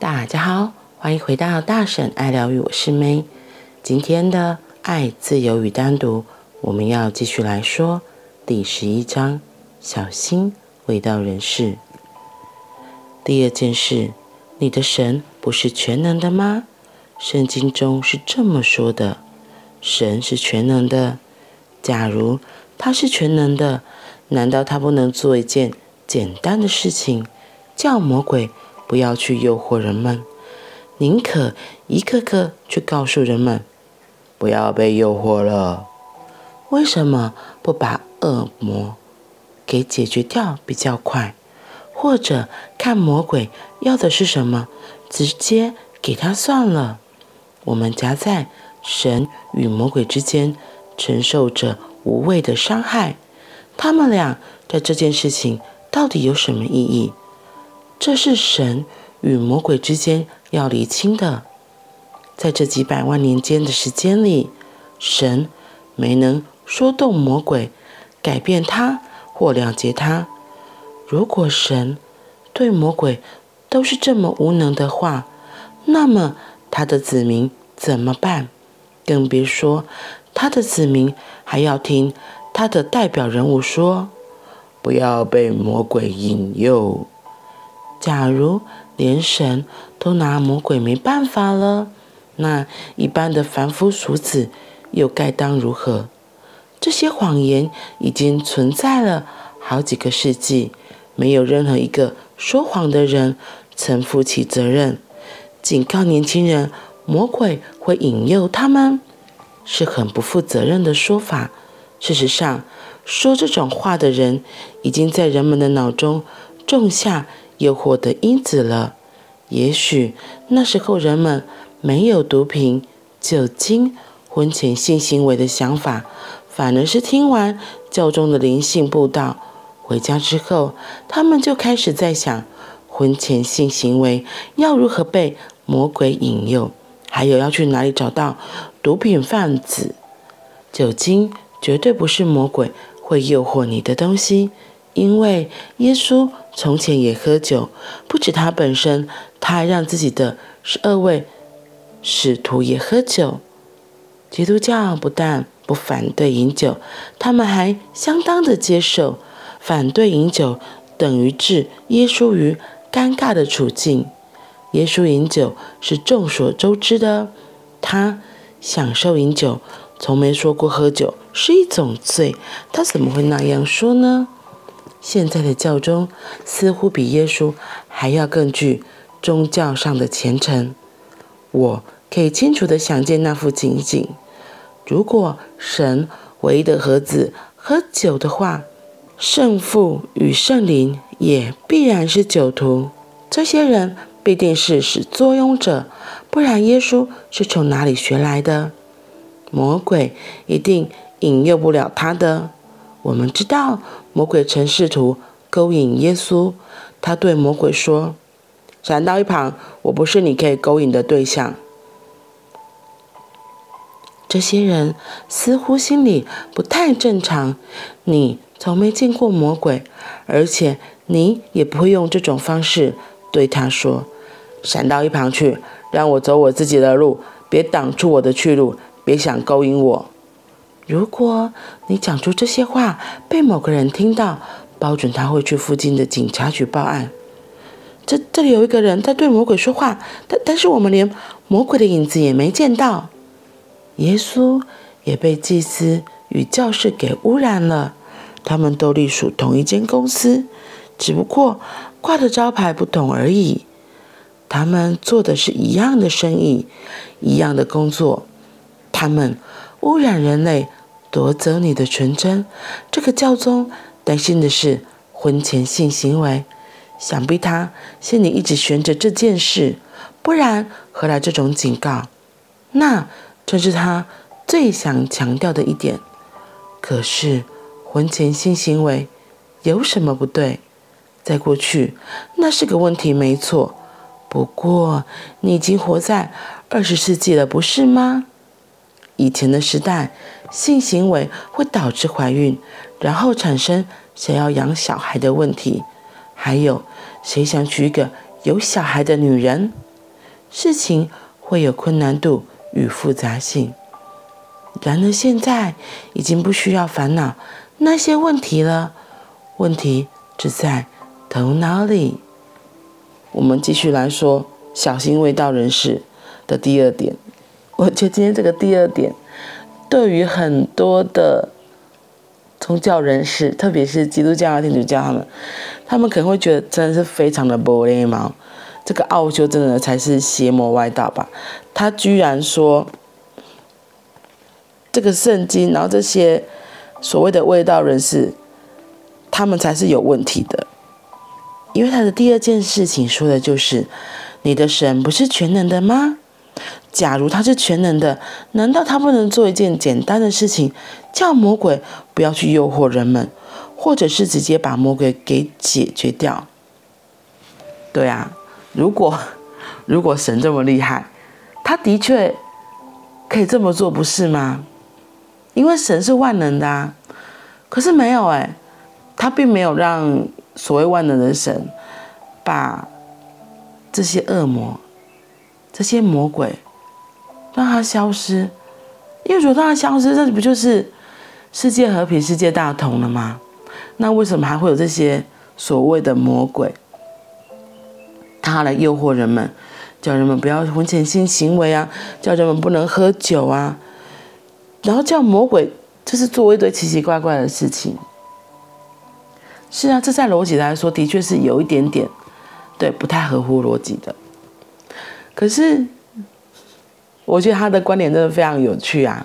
大家好，欢迎回到大婶爱疗愈，我是 May。今天的爱、自由与单独，我们要继续来说第十一章：小心卫道人士。第二件事，你的神不是全能的吗？圣经中是这么说的：神是全能的。假如他是全能的，难道他不能做一件简单的事情，叫魔鬼不要去诱惑人们，宁可一个个去告诉人们，不要被诱惑了。为什么不把恶魔给解决掉比较快？或者看魔鬼要的是什么，直接给他算了。我们夹在神与魔鬼之间，承受着无谓的伤害。他们俩在这件事情到底有什么意义？这是神与魔鬼之间要厘清的。在这几百万年间的时间里，神没能说动魔鬼，改变他或了结他。如果神对魔鬼都是这么无能的话，那么他的子民怎么办？更别说他的子民还要听他的代表人物说：“不要被魔鬼引诱。”假如连神都拿魔鬼没办法了，那一般的凡夫俗子又该当如何？这些谎言已经存在了好几个世纪，没有任何一个说谎的人曾负起责任，警告年轻人魔鬼会引诱他们，是很不负责任的说法。事实上，说这种话的人已经在人们的脑中种下。诱惑的因子了。也许那时候人们没有毒品、酒精、婚前性行为的想法，反而是听完教中的灵性布道，回家之后，他们就开始在想婚前性行为要如何被魔鬼引诱，还有要去哪里找到毒品贩子。酒精绝对不是魔鬼会诱惑你的东西。因为耶稣从前也喝酒，不止他本身，他还让自己的十二位使徒也喝酒。基督教不但不反对饮酒，他们还相当的接受。反对饮酒等于置耶稣于尴尬的处境。耶稣饮酒是众所周知的，他享受饮酒，从没说过喝酒是一种罪。他怎么会那样说呢？现在的教宗似乎比耶稣还要更具宗教上的虔诚。我可以清楚地想见那幅情景：如果神唯一的儿子喝酒的话，圣父与圣灵也必然是酒徒。这些人必定是始作俑者，不然耶稣是从哪里学来的？魔鬼一定引诱不了他的。我们知道，魔鬼曾试图勾引耶稣。他对魔鬼说：“闪到一旁，我不是你可以勾引的对象。”这些人似乎心里不太正常。你从没见过魔鬼，而且你也不会用这种方式对他说：“闪到一旁去，让我走我自己的路，别挡住我的去路，别想勾引我。”如果你讲出这些话被某个人听到，保准他会去附近的警察局报案。这这里有一个人在对魔鬼说话，但但是我们连魔鬼的影子也没见到。耶稣也被祭司与教士给污染了，他们都隶属同一间公司，只不过挂的招牌不同而已。他们做的是一样的生意，一样的工作，他们污染人类。夺走你的纯真，这个教宗担心的是婚前性行为，想必他心里一直悬着这件事，不然何来这种警告？那正是他最想强调的一点。可是婚前性行为有什么不对？在过去那是个问题，没错。不过你已经活在二十世纪了，不是吗？以前的时代，性行为会导致怀孕，然后产生想要养小孩的问题。还有，谁想娶一个有小孩的女人？事情会有困难度与复杂性。然而现在已经不需要烦恼那些问题了，问题只在头脑里。我们继续来说小心卫道人士的第二点。我觉得今天这个第二点，对于很多的宗教人士，特别是基督教啊、天主教他们，他们可能会觉得真的是非常的无礼貌。这个奥修真的才是邪魔歪道吧？他居然说这个圣经，然后这些所谓的卫道人士，他们才是有问题的。因为他的第二件事情说的就是，你的神不是全能的吗？假如他是全能的，难道他不能做一件简单的事情，叫魔鬼不要去诱惑人们，或者是直接把魔鬼给解决掉？对啊，如果如果神这么厉害，他的确可以这么做，不是吗？因为神是万能的啊。可是没有哎，他并没有让。所谓万能的神，把这些恶魔、这些魔鬼让他消失，因为如果让他消失，这不就是世界和平、世界大同了吗？那为什么还会有这些所谓的魔鬼，他来诱惑人们，叫人们不要婚前性行为啊，叫人们不能喝酒啊，然后叫魔鬼就是做一堆奇奇怪怪的事情。是啊，这在逻辑来说，的确是有一点点，对，不太合乎逻辑的。可是，我觉得他的观点真的非常有趣啊。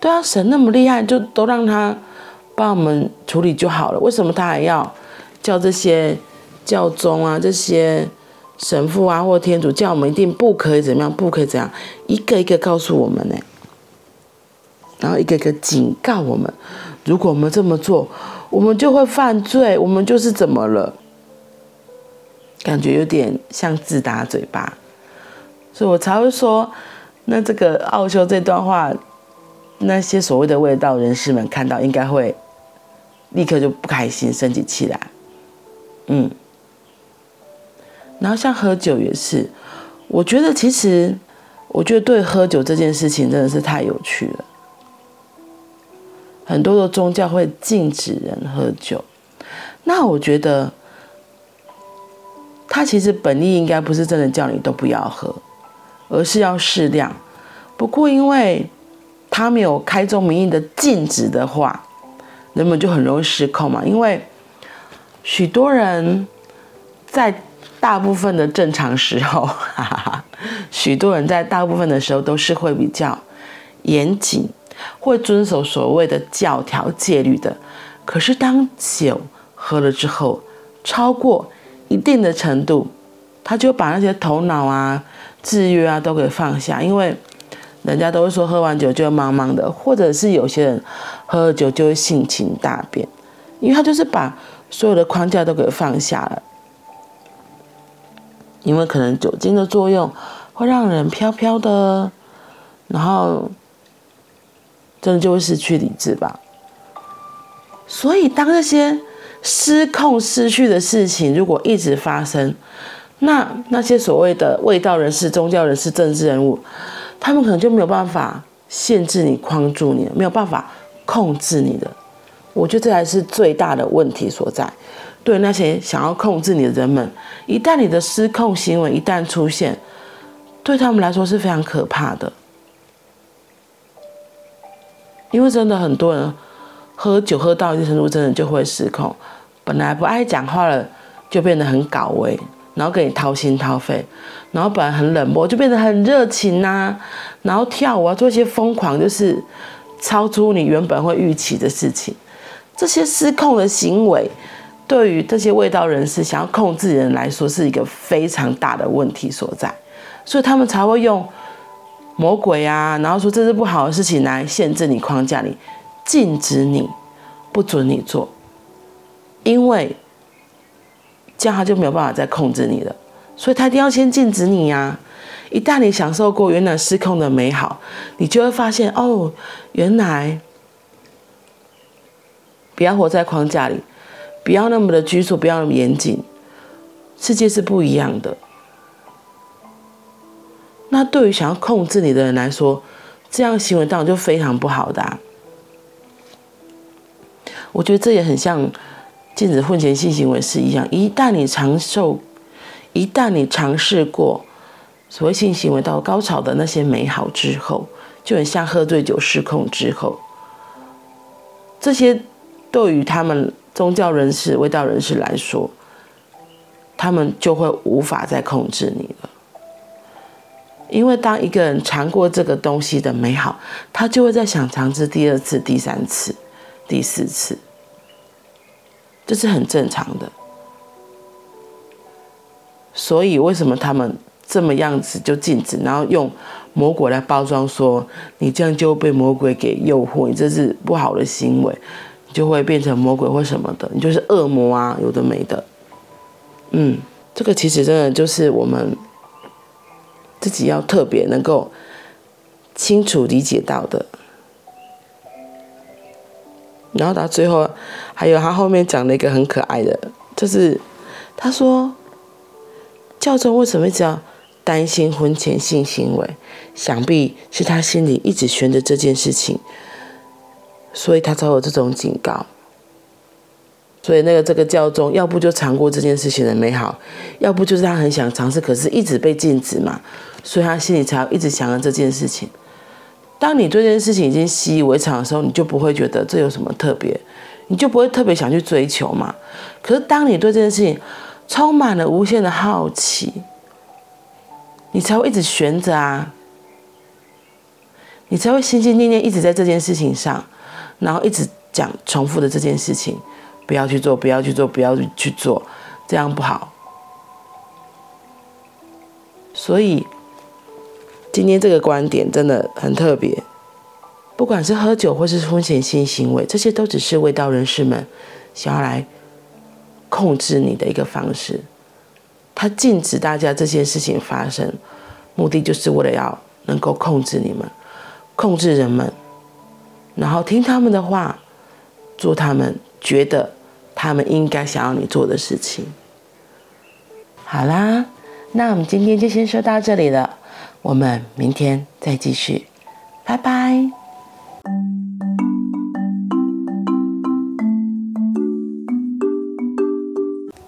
对啊，神那么厉害，就都让他帮我们处理就好了。为什么他还要叫这些教宗啊、这些神父啊或天主叫我们一定不可以怎么样，不可以怎样，一个一个告诉我们呢？然后一个一个警告我们。如果我们这么做，我们就会犯罪，我们就是怎么了？感觉有点像自打嘴巴，所以我才会说，那这个奥修这段话，那些所谓的味道人士们看到，应该会立刻就不开心，生起气来。嗯，然后像喝酒也是，我觉得其实，我觉得对喝酒这件事情真的是太有趣了。很多的宗教会禁止人喝酒，那我觉得，他其实本意应该不是真的叫你都不要喝，而是要适量。不过，因为他没有开宗明义的禁止的话，人们就很容易失控嘛。因为许多人在大部分的正常时候，哈哈哈，许多人在大部分的时候都是会比较严谨。会遵守所谓的教条戒律的，可是当酒喝了之后，超过一定的程度，他就把那些头脑啊、制约啊都给放下，因为人家都会说喝完酒就茫茫的，或者是有些人喝了酒就会性情大变，因为他就是把所有的框架都给放下了，因为可能酒精的作用会让人飘飘的，然后。真的就会失去理智吧。所以，当这些失控、失去的事情如果一直发生，那那些所谓的卫道人士、宗教人士、政治人物，他们可能就没有办法限制你、框住你，没有办法控制你的。我觉得这才是最大的问题所在。对那些想要控制你的人们，一旦你的失控行为一旦出现，对他们来说是非常可怕的。因为真的很多人喝酒喝到一定程度，真的就会失控。本来不爱讲话了，就变得很搞威，然后跟你掏心掏肺；然后本来很冷漠，就变得很热情呐、然后跳舞啊，做一些疯狂，就是超出你原本会预期的事情。这些失控的行为，对于这些味道人士想要控制人来说，是一个非常大的问题所在。所以他们才会用。魔鬼啊，然后说这是不好的事情，来限制你、框架你、禁止你、不准你做，因为这样他就没有办法再控制你了，所以他一定要先禁止你呀、啊。一旦你享受过原来失控的美好，你就会发现哦，原来不要活在框架里，不要那么的拘束，不要那么严谨，世界是不一样的。那对于想要控制你的人来说，这样行为当然就非常不好的。我觉得这也很像禁止婚前性行为是一样，一旦你尝受，一旦你尝试过所谓性行为到高潮的那些美好之后，就很像喝醉酒失控之后，这些对于他们宗教人士、卫道人士来说，他们就会无法再控制你了。因为当一个人尝过这个东西的美好，他就会再想尝试第二次、第三次。第四次，这是很正常的。所以为什么他们这么样子就禁止，然后用魔鬼来包装，说你这样就被魔鬼给诱惑，你这是不好的行为，你就会变成魔鬼或什么的，你就是恶魔啊，有的没的。嗯，这个其实真的就是我们自己要特别能够清楚理解到的。然后到最后，还有他后面讲了一个很可爱的，就是他说，教宗为什么一直要担心婚前性行为？想必是他心里一直悬着这件事情，所以他才有这种警告。所以那个这个教宗，要不就尝过这件事情的美好，要不就是他很想尝试，可是一直被禁止嘛，所以他心里才一直想着这件事情。当你对这件事情已经习以为常的时候，你就不会觉得这有什么特别，你就不会特别想去追求嘛。可是当你对这件事情充满了无限的好奇，你才会一直悬着啊，你才会心心念念一直在这件事情上，然后一直讲重复的这件事情，不要去做，不要去做，不要去做，这样不好。所以。今天这个观点真的很特别，不管是喝酒或是风险性行为，这些都只是味道人士们想要来控制你的一个方式。他禁止大家这件事情发生，目的就是为了要能够控制你们，控制人们，然后听他们的话，做他们觉得他们应该想要你做的事情。好啦，那我们今天就先说到这里了。我们明天再继续，拜拜。